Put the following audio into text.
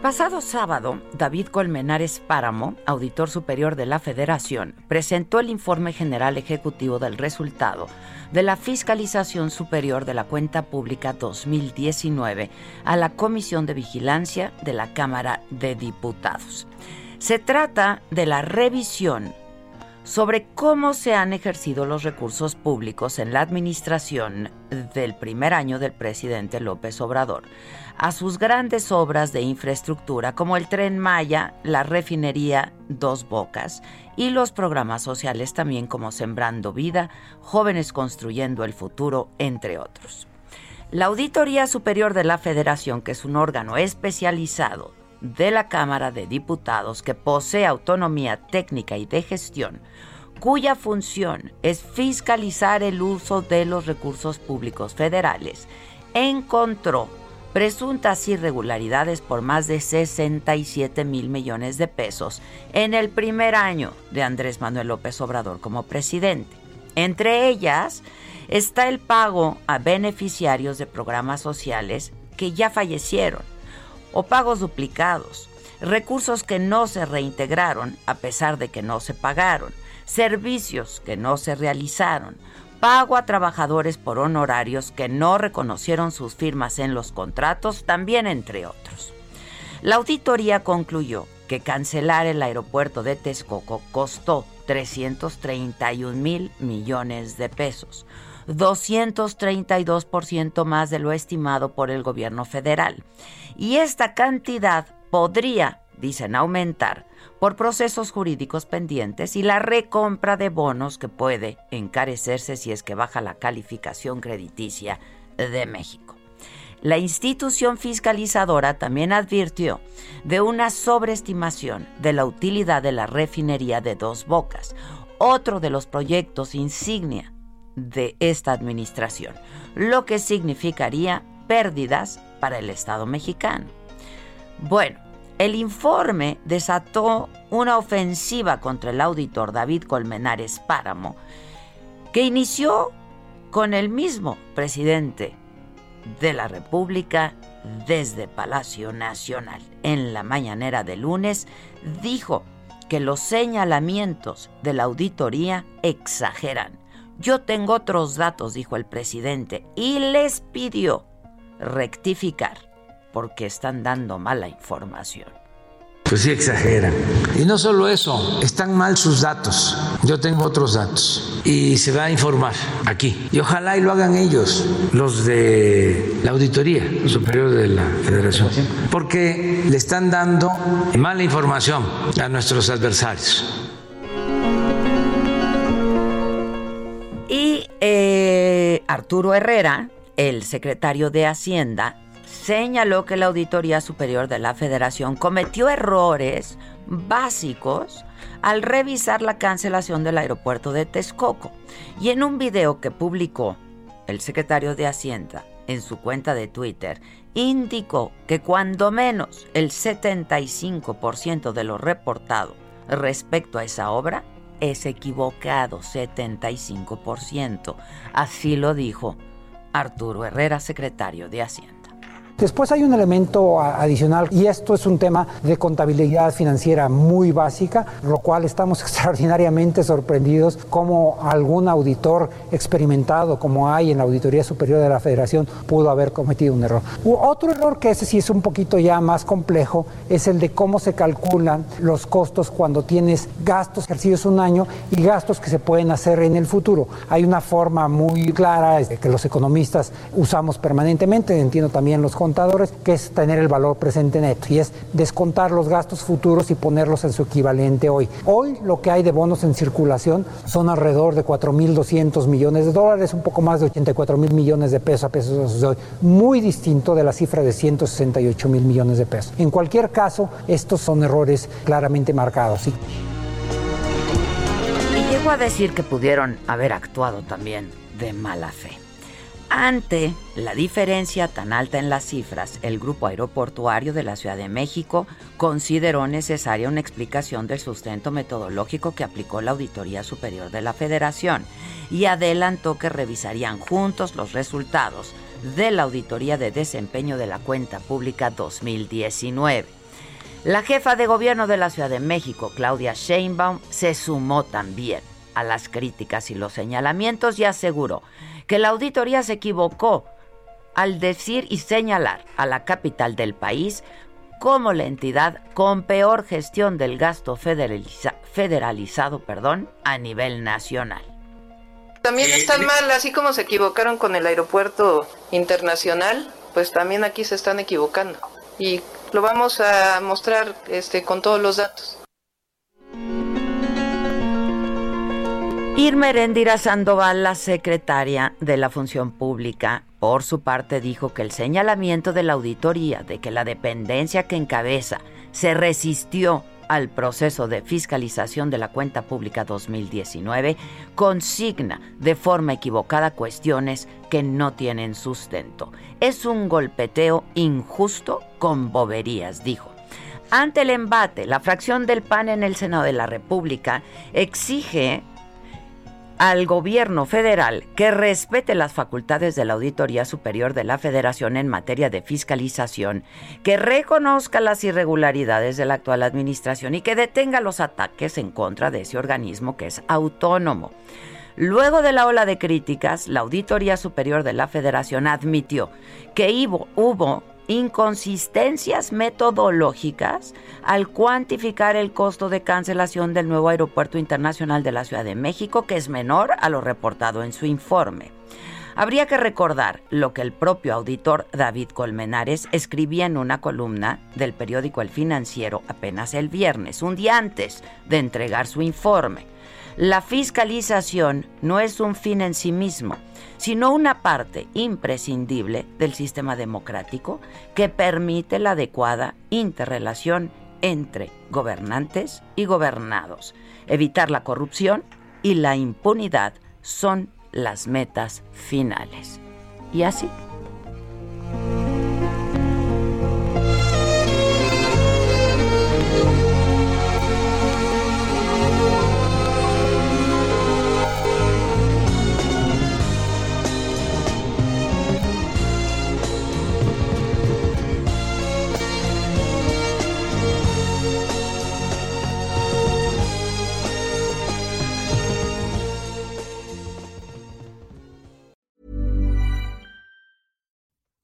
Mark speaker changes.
Speaker 1: Pasado sábado, David Colmenares Páramo, auditor superior de la Federación, presentó el informe general ejecutivo del resultado de la Fiscalización Superior de la Cuenta Pública 2019 a la Comisión de Vigilancia de la Cámara de Diputados. Se trata de la revisión sobre cómo se han ejercido los recursos públicos en la administración del primer año del presidente López Obrador a sus grandes obras de infraestructura como el tren Maya, la refinería Dos Bocas y los programas sociales también como Sembrando Vida, Jóvenes Construyendo el Futuro, entre otros. La Auditoría Superior de la Federación, que es un órgano especializado de la Cámara de Diputados que posee autonomía técnica y de gestión, cuya función es fiscalizar el uso de los recursos públicos federales, encontró presuntas irregularidades por más de 67 mil millones de pesos en el primer año de Andrés Manuel López Obrador como presidente. Entre ellas está el pago a beneficiarios de programas sociales que ya fallecieron o pagos duplicados, recursos que no se reintegraron a pesar de que no se pagaron, servicios que no se realizaron, pago a trabajadores por honorarios que no reconocieron sus firmas en los contratos, también entre otros. La auditoría concluyó que cancelar el aeropuerto de Texcoco costó 331 mil millones de pesos, 232% más de lo estimado por el gobierno federal. Y esta cantidad podría, dicen, aumentar por procesos jurídicos pendientes y la recompra de bonos que puede encarecerse si es que baja la calificación crediticia de México. La institución fiscalizadora también advirtió de una sobreestimación de la utilidad de la refinería de Dos Bocas, otro de los proyectos insignia de esta administración, lo que significaría pérdidas para el Estado mexicano. Bueno, el informe desató una ofensiva contra el auditor David Colmenares Páramo, que inició con el mismo presidente de la República desde Palacio Nacional. En la mañanera de lunes dijo que los señalamientos de la auditoría exageran. Yo tengo otros datos, dijo el presidente, y les pidió rectificar porque están dando mala información.
Speaker 2: Pues sí, exageran. Y no solo eso, están mal sus datos. Yo tengo otros datos y se va a informar aquí. Y ojalá y lo hagan ellos, los de la Auditoría Superior de la Federación, porque le están dando mala información a nuestros adversarios.
Speaker 1: Arturo Herrera, el secretario de Hacienda, señaló que la Auditoría Superior de la Federación cometió errores básicos al revisar la cancelación del aeropuerto de Texcoco. Y en un video que publicó el secretario de Hacienda en su cuenta de Twitter, indicó que cuando menos el 75% de lo reportado respecto a esa obra es equivocado, 75%. Así lo dijo Arturo Herrera, secretario de Hacienda.
Speaker 3: Después hay un elemento adicional y esto es un tema de contabilidad financiera muy básica, lo cual estamos extraordinariamente sorprendidos como algún auditor experimentado como hay en la Auditoría Superior de la Federación pudo haber cometido un error. Otro error que ese sí es un poquito ya más complejo es el de cómo se calculan los costos cuando tienes gastos ejercidos un año y gastos que se pueden hacer en el futuro. Hay una forma muy clara que los economistas usamos permanentemente, entiendo también los contadores, que es tener el valor presente neto y es descontar los gastos futuros y ponerlos en su equivalente hoy. Hoy lo que hay de bonos en circulación son alrededor de 4.200 millones de dólares, un poco más de 84 mil millones de pesos a pesos de hoy, muy distinto de la cifra de 168 mil millones de pesos. En cualquier caso, estos son errores claramente marcados. ¿sí?
Speaker 1: Y llegó a decir que pudieron haber actuado también de mala fe. Ante la diferencia tan alta en las cifras, el Grupo Aeroportuario de la Ciudad de México consideró necesaria una explicación del sustento metodológico que aplicó la Auditoría Superior de la Federación y adelantó que revisarían juntos los resultados de la Auditoría de Desempeño de la Cuenta Pública 2019. La jefa de gobierno de la Ciudad de México, Claudia Sheinbaum, se sumó también a las críticas y los señalamientos y aseguró que la auditoría se equivocó al decir y señalar a la capital del país como la entidad con peor gestión del gasto federalizado perdón, a nivel nacional.
Speaker 4: También están mal, así como se equivocaron con el aeropuerto internacional, pues también aquí se están equivocando. Y lo vamos a mostrar este, con todos los datos.
Speaker 1: Irma Erendira Sandoval, la secretaria de la Función Pública, por su parte dijo que el señalamiento de la auditoría de que la dependencia que encabeza se resistió al proceso de fiscalización de la cuenta pública 2019 consigna de forma equivocada cuestiones que no tienen sustento. Es un golpeteo injusto con boberías, dijo. Ante el embate, la fracción del PAN en el Senado de la República exige al gobierno federal que respete las facultades de la Auditoría Superior de la Federación en materia de fiscalización, que reconozca las irregularidades de la actual administración y que detenga los ataques en contra de ese organismo que es autónomo. Luego de la ola de críticas, la Auditoría Superior de la Federación admitió que hubo, inconsistencias metodológicas al cuantificar el costo de cancelación del nuevo aeropuerto internacional de la Ciudad de México, que es menor a lo reportado en su informe. Habría que recordar lo que el propio auditor David Colmenares escribía en una columna del periódico El Financiero apenas el viernes, un día antes de entregar su informe. La fiscalización no es un fin en sí mismo, sino una parte imprescindible del sistema democrático que permite la adecuada interrelación entre gobernantes y gobernados. Evitar la corrupción y la impunidad son las metas finales. Y así